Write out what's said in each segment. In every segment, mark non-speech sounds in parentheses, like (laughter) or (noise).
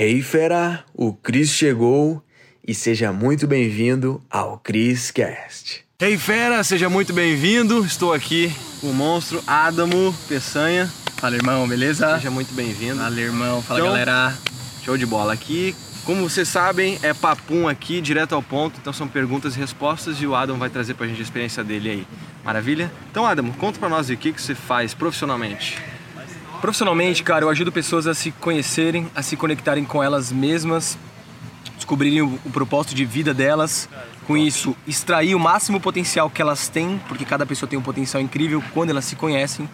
Hey fera, o Cris chegou e seja muito bem-vindo ao Chris Cast. Hey fera, seja muito bem-vindo. Estou aqui com o monstro Adamo Peçanha. Fala irmão, beleza? Seja muito bem-vindo. Fala irmão, fala Então- galera. Show de bola aqui. Como vocês sabem, é papum aqui, direto ao ponto. Então são perguntas e respostas e o Adam vai trazer pra gente a experiência dele aí. Maravilha? Então, Adam, conta pra nós o que, que você faz profissionalmente. Profissionalmente, cara, eu ajudo pessoas a se conhecerem, a se conectarem com elas mesmas, descobrirem o, o propósito de vida delas. Com isso, extrair o máximo potencial que elas têm, porque cada pessoa tem um potencial incrível quando elas se conhecem,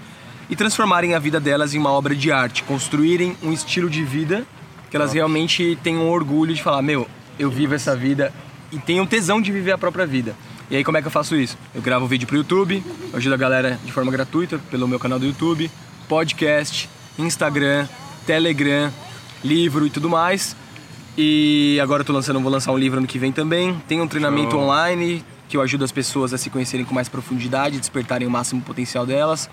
e transformarem a vida delas em uma obra de arte, construírem um estilo de vida que elas realmente tenham orgulho de falar: meu, eu vivo essa vida e tenho tesão de viver a própria vida. E aí, como é que eu faço isso? Eu gravo vídeo pro YouTube, eu ajudo a galera de forma gratuita pelo meu canal do YouTube, podcast, Instagram, Telegram, livro e tudo mais. E agora eu tô lançando, vou lançar um livro ano que vem também. Tem um treinamento Show. online que eu ajudo as pessoas a se conhecerem com mais profundidade, despertarem o máximo potencial delas.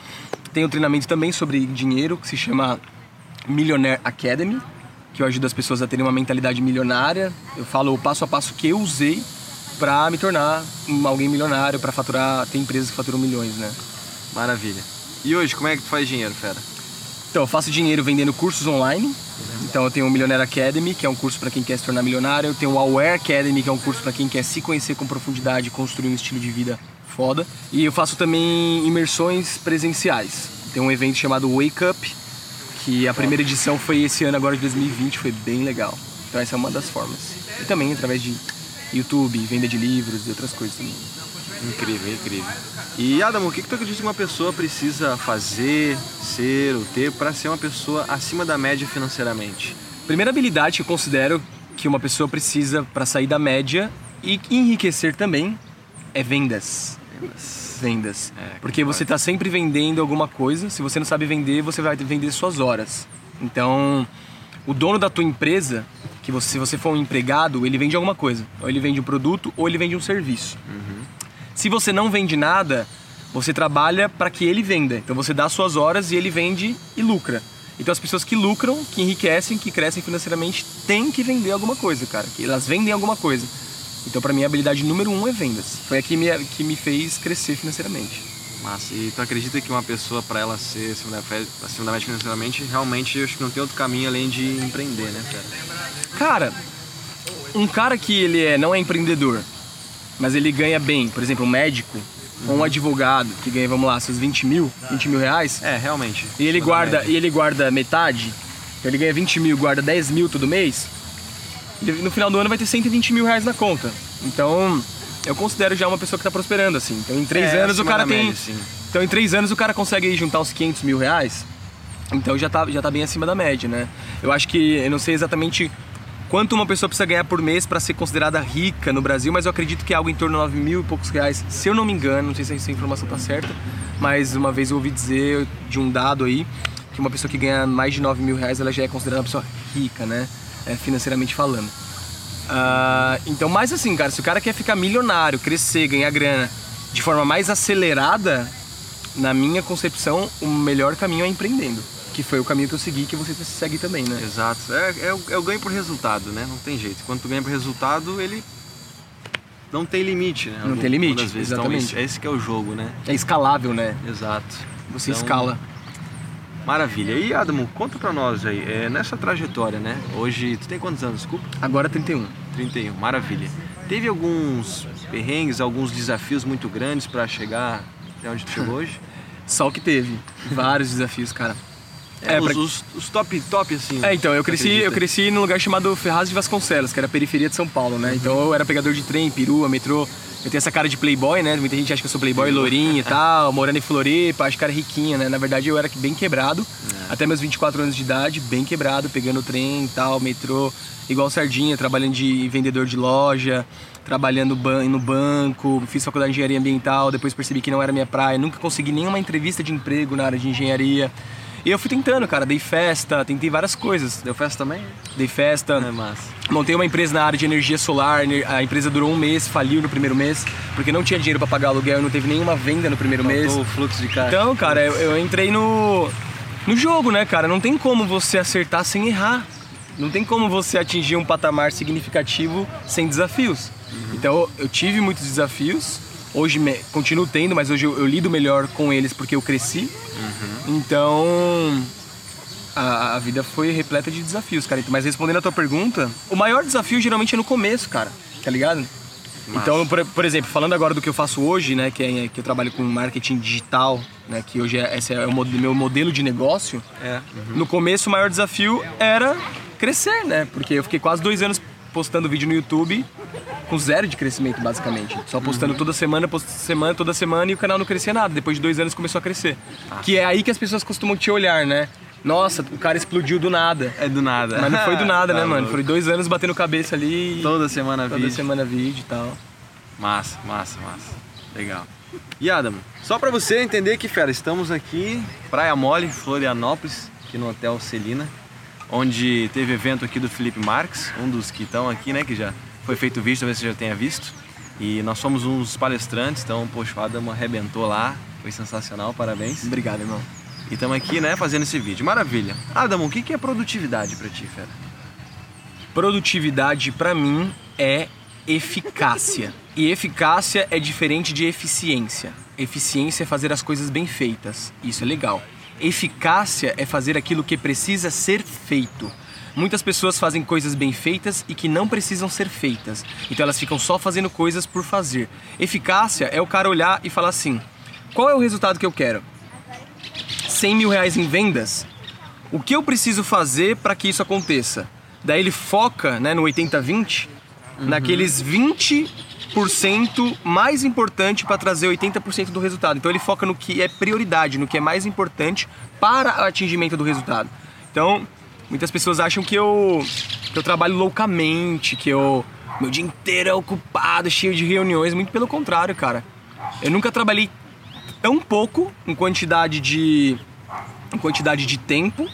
Tem um treinamento também sobre dinheiro que se chama Millionaire Academy, que eu ajudo as pessoas a terem uma mentalidade milionária. Eu falo o passo a passo que eu usei para me tornar alguém milionário, para faturar, tem empresas que faturam milhões, né? Maravilha. E hoje, como é que tu faz dinheiro, fera? Então, eu faço dinheiro vendendo cursos online. Então, eu tenho o Millionaire Academy, que é um curso para quem quer se tornar milionário. Eu tenho o Aware Academy, que é um curso para quem quer se conhecer com profundidade e construir um estilo de vida foda. E eu faço também imersões presenciais. Tem um evento chamado Wake Up, que a primeira edição foi esse ano, agora de 2020, foi bem legal. Então, essa é uma das formas. E também através de YouTube, venda de livros e outras coisas também. Incrível, incrível. E Adam, o que, que tu acredita que uma pessoa precisa fazer, ser ou ter para ser uma pessoa acima da média financeiramente? Primeira habilidade que eu considero que uma pessoa precisa para sair da média e enriquecer também é vendas. Vendas. É, Porque você está sempre vendendo alguma coisa. Se você não sabe vender, você vai vender suas horas. Então, o dono da tua empresa, que você, se você for um empregado, ele vende alguma coisa. Ou ele vende um produto ou ele vende um serviço. Se você não vende nada, você trabalha para que ele venda. Então você dá suas horas e ele vende e lucra. Então as pessoas que lucram, que enriquecem, que crescem financeiramente, têm que vender alguma coisa, cara. Que elas vendem alguma coisa. Então para mim a habilidade número um é vendas. Foi a que me, que me fez crescer financeiramente. Massa. E tu acredita que uma pessoa, para ela ser acima da, acima da média financeiramente, realmente eu acho que não tem outro caminho além de empreender, né, fera? Cara, um cara que ele é, não é empreendedor, mas ele ganha bem, por exemplo, um médico ou um advogado que ganha, vamos lá, seus 20 mil, 20 mil reais, É, realmente. e ele guarda e ele guarda metade, então ele ganha 20 mil, guarda 10 mil todo mês, ele, no final do ano vai ter 120 mil reais na conta. Então, eu considero já uma pessoa que está prosperando, assim. Então, em três É, anos o cara tem. média, sim. Então, em três anos o cara consegue juntar uns 500 mil reais. Então, já tá, já tá bem acima da média, né? Eu acho que, eu não sei exatamente quanto uma pessoa precisa ganhar por mês para ser considerada rica no Brasil, mas eu acredito que é algo em torno de 9 mil e poucos reais, se eu não me engano, não sei se essa informação tá certa, mas uma vez eu ouvi dizer de um dado aí que uma pessoa que ganha mais de 9 mil reais ela já é considerada uma pessoa rica, né? É, financeiramente falando. Ah, então, mais assim, cara, se o cara quer ficar milionário, crescer, ganhar grana de forma mais acelerada, na minha concepção, o melhor caminho é empreendendo. Que foi o caminho que eu segui, que você segue também, né? Exato. É, é, o, é o ganho por resultado, né? Não tem jeito. Quando tu ganha por resultado, ele não tem limite, né? Não tem limite, vezes. exatamente. Então, esse, esse que é o jogo, né? É escalável, né? Exato. Você Então, escala. Maravilha. E Adamo, conta pra nós aí, é, nessa trajetória, né? Hoje, tu tem quantos anos, desculpa? Agora 31. 31, maravilha. Teve alguns perrengues, alguns desafios muito grandes pra chegar até onde tu chegou (laughs) hoje? Só o que teve. Vários desafios, cara. É, pra- os, os, os top, top, assim. É, então, eu cresci, eu cresci num lugar chamado Ferraz de Vasconcelos, que era a periferia de São Paulo, né? Então eu era pegador de trem, perua, metrô. Eu tenho essa cara de playboy, né? Muita gente acha que eu sou playboy lourinho e (laughs) tal, morando em Floripa, acho que era riquinha, né? Na verdade eu era bem quebrado, até meus 24 anos de idade, bem quebrado, pegando trem e tal, metrô, igual sardinha, trabalhando de vendedor de loja, trabalhando no banco, fiz faculdade de engenharia ambiental, depois percebi que não era minha praia, nunca consegui nenhuma entrevista de emprego na área de engenharia. E eu fui tentando, cara, dei festa, tentei várias coisas. Deu festa também? Dei festa, É massa. montei uma empresa na área de energia solar. A empresa durou um mês, faliu no primeiro mês, porque não tinha dinheiro pra pagar aluguel, não teve nenhuma venda no primeiro mês. Faltou o fluxo de caixa. Então, cara, eu, eu entrei no, no jogo, né, cara? Não tem como você acertar sem errar. não tem como você atingir um patamar significativo sem desafios. Então eu tive muitos desafios, hoje me, continuo tendo, mas hoje eu, eu lido melhor com eles porque eu cresci. Então a, a vida foi repleta de desafios, cara. Mas respondendo a tua pergunta, o maior desafio geralmente é no começo, cara. Tá ligado? Então, por, por exemplo, falando agora do que eu faço hoje, né, que, é, que eu trabalho com marketing digital, né, que hoje é, esse é o meu modelo de negócio. É. No começo, o maior desafio era crescer, né? Porque eu fiquei quase dois anos postando vídeo no YouTube com zero de crescimento, basicamente. Só postando toda semana, post semana, toda semana e o canal não crescia nada. Depois de dois anos começou a crescer. Que é aí que as pessoas costumam te olhar, né? Nossa, o cara explodiu do nada. É do nada. Mas não foi do nada, (laughs) Tá né, mano? louco. Foi dois anos batendo cabeça ali. Toda semana toda vídeo. semana vídeo e tal. Massa, massa, massa. Legal. E Adam, só pra você entender que, fera, estamos aqui, Praia Mole, Florianópolis, aqui no Hotel Celina, onde teve evento aqui do Felipe Marques, um dos que estão aqui, né, que já foi feito o vídeo, talvez você já tenha visto. E nós somos uns palestrantes, então, poxa, o Adam arrebentou lá, foi sensacional, parabéns. Obrigado, irmão. E estamos aqui, né, fazendo esse vídeo. Maravilha. Adam, o que é produtividade pra ti, fera? Produtividade pra mim é eficácia. E eficácia é diferente de eficiência. Eficiência é fazer as coisas bem feitas. Isso é legal. Eficácia é fazer aquilo que precisa ser feito. Muitas pessoas fazem coisas bem feitas e que não precisam ser feitas. Então elas ficam só fazendo coisas por fazer. Eficácia é o cara olhar e falar assim: qual é o resultado que eu quero? 100 mil reais em vendas? O que eu preciso fazer para que isso aconteça? Daí ele foca né, no 80-20, naqueles 20% mais importante para trazer 80% do resultado. Então ele foca no que é prioridade, no que é mais importante para o atingimento do resultado. Então, muitas pessoas acham que eu, que eu trabalho loucamente, que eu meu dia inteiro é ocupado, cheio de reuniões. Muito pelo contrário, cara. Eu nunca trabalhei tão pouco em quantidade de em quantidade de tempo,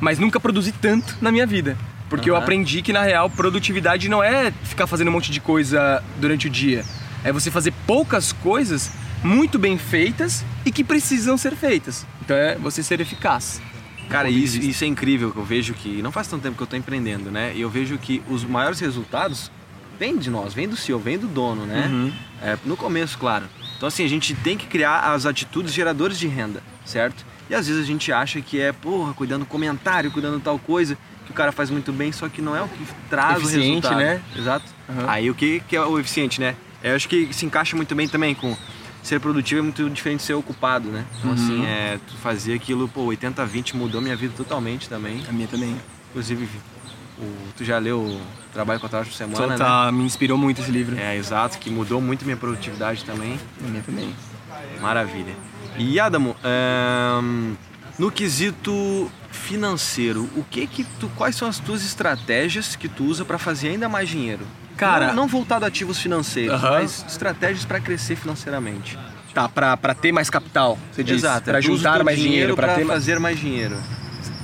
mas nunca produzi tanto na minha vida. Porque eu Aham. aprendi que na real produtividade não é ficar fazendo um monte de coisa durante o dia. É você fazer poucas coisas muito bem feitas e que precisam ser feitas. Então é você ser eficaz. Cara, isso, isso é incrível que eu vejo que não faz tanto tempo que eu tô empreendendo, né? E eu vejo que os maiores resultados vêm de nós, vêm do CEO, vêm do dono, né? Uhum. É, no começo, claro. Então assim, a gente tem que criar as atitudes geradoras de renda, certo? E às vezes a gente acha que é, porra, cuidando do comentário, cuidando tal coisa, que o cara faz muito bem, só que não é o que traz o Eficiente, resultado. né? Exato. Uhum. Aí o que, que é o eficiente, né? Eu acho que se encaixa muito bem também com ser produtivo é muito diferente de ser ocupado, né? Então Uhum. assim, é, tu fazer aquilo, pô, 80-20 mudou minha vida totalmente também. A minha também. Inclusive, o, tu já leu o Trabalho com Horas por Semana, né? Tá, me inspirou muito esse livro. É, exato, que mudou muito minha produtividade também. A minha também. Maravilha. E Adamo, no quesito financeiro, o que que tu, quais são as tuas estratégias que tu usa para fazer ainda mais dinheiro? Cara- não, não voltado a ativos financeiros, Aham. mas estratégias para crescer financeiramente. Tá, pra ter mais capital, você diz. Exato, o juntar mais dinheiro, para ter fazer mais dinheiro.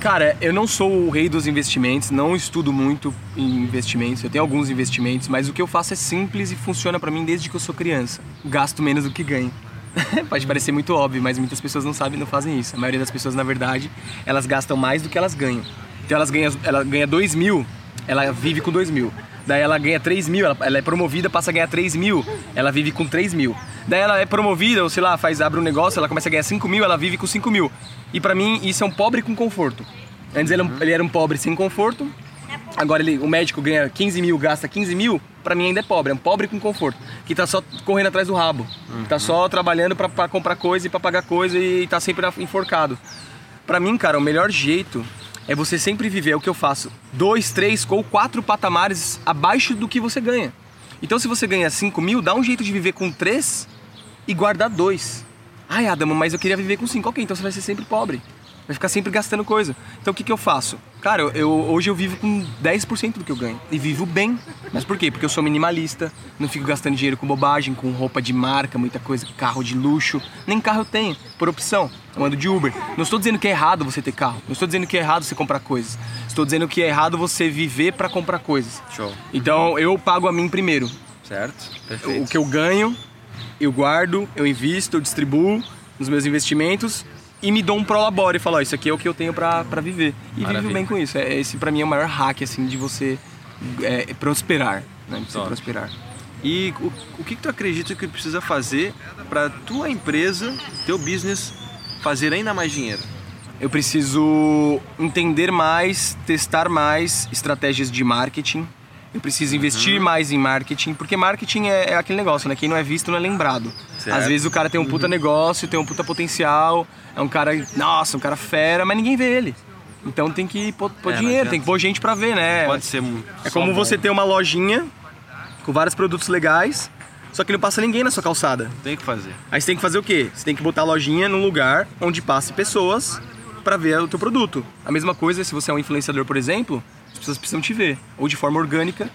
Cara, eu não sou o rei dos investimentos, não estudo muito em investimentos. Eu tenho alguns investimentos, mas o que eu faço é simples e funciona pra mim desde que eu sou criança. Gasto menos do que ganho. (laughs) Pode parecer muito óbvio, mas muitas pessoas não sabem, não fazem isso. A maioria das pessoas, na verdade, elas gastam mais do que elas ganham. Então elas ganham, ela ganha 2 mil, ela vive com 2 mil. Daí ela ganha 3 mil, ela, ela é promovida, passa a ganhar 3 mil, ela vive com 3 mil. Daí ela é promovida, ou sei lá, faz, abre um negócio, ela começa a ganhar 5 mil, ela vive com 5 mil. E pra mim, isso é um pobre com conforto. Antes ele, ele era um pobre sem conforto, agora ele, o médico ganha 15 mil, gasta 15 mil, pra mim ainda é pobre, é um pobre com conforto. Que tá só correndo atrás do rabo, que tá só trabalhando pra, pra comprar coisa e pra pagar coisa e tá sempre enforcado. Pra mim, cara, o melhor jeito é você sempre viver é o que eu faço. Dois, três ou quatro patamares abaixo do que você ganha. Então se você ganha 5 mil, dá um jeito de viver com três e guardar dois. Ai, Adamo, mas eu queria viver com cinco. Ok, então você vai ser sempre pobre. Vai ficar sempre gastando coisa. Então o que, que eu faço? Cara, eu, hoje eu vivo com 10% do que eu ganho. E vivo bem. Mas por quê? Porque eu sou minimalista, não fico gastando dinheiro com bobagem, com roupa de marca, muita coisa, carro de luxo. Nem carro eu tenho, por opção. Eu ando de Uber. Não estou dizendo que é errado você ter carro. Não estou dizendo que é errado você comprar coisas. Estou dizendo que é errado você viver para comprar coisas. Show. Então eu pago a mim primeiro. Certo? Perfeito. O que eu ganho, eu guardo, eu invisto, eu distribuo nos meus investimentos e me dou um prolabore e falo, ó, isso aqui é o que eu tenho pra, pra viver. E Maravilha. vivo bem com isso. É, esse pra mim é o maior hack, assim, de você é, prosperar, né? De você Top. prosperar. E o, o que, que tu acredita que precisa fazer para tua empresa, teu business, fazer ainda mais dinheiro? Eu preciso entender mais, testar mais estratégias de marketing. Eu preciso investir Uhum. mais em marketing, porque marketing é, é aquele negócio, né? Quem não é visto não é lembrado. Certo. Às vezes o cara tem um puta negócio, tem um puta potencial, é um cara, nossa, um cara fera, mas ninguém vê ele. Então tem que pôr, pôr É, dinheiro, tem que pôr gente pra ver, né? Pode ser. É como bom. você ter uma lojinha com vários produtos legais, só que não passa ninguém na sua calçada. Tem que fazer. Aí você tem que fazer o quê? Você tem que botar a lojinha num lugar onde passe pessoas pra ver o teu produto. A mesma coisa se você é um influenciador, por exemplo, as pessoas precisam te ver, ou de forma orgânica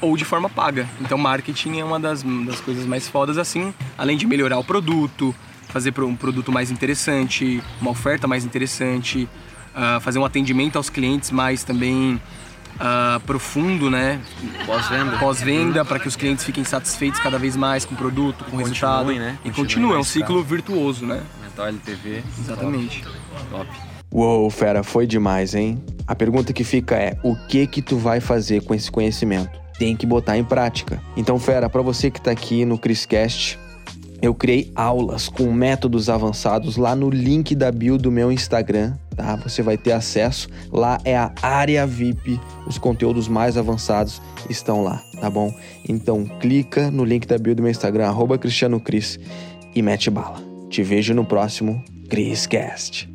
ou de forma paga. Então marketing é uma das, das coisas mais fodas assim, além de melhorar o produto, fazer um produto mais interessante, uma oferta mais interessante, ah, fazer um atendimento aos clientes mais também ah, profundo, né? Pós-venda. pós-venda para que os clientes fiquem satisfeitos cada vez mais com o produto, com o resultado. né? E continue, é um ciclo virtuoso, né? Mental LTV. Exatamente. Top. Uou, fera, foi demais, hein? A pergunta que fica é: o que que tu vai fazer com esse conhecimento? Tem que botar em prática. Então, fera, para você que tá aqui no Criscast, eu criei aulas com métodos avançados lá no link da bio do meu Instagram, tá? Você vai ter acesso. Lá é a área VIP. Os conteúdos mais avançados estão lá, tá bom? Então, clica no link da bio do meu Instagram, arroba Cristiano Cris, e mete bala. Te vejo no próximo Criscast.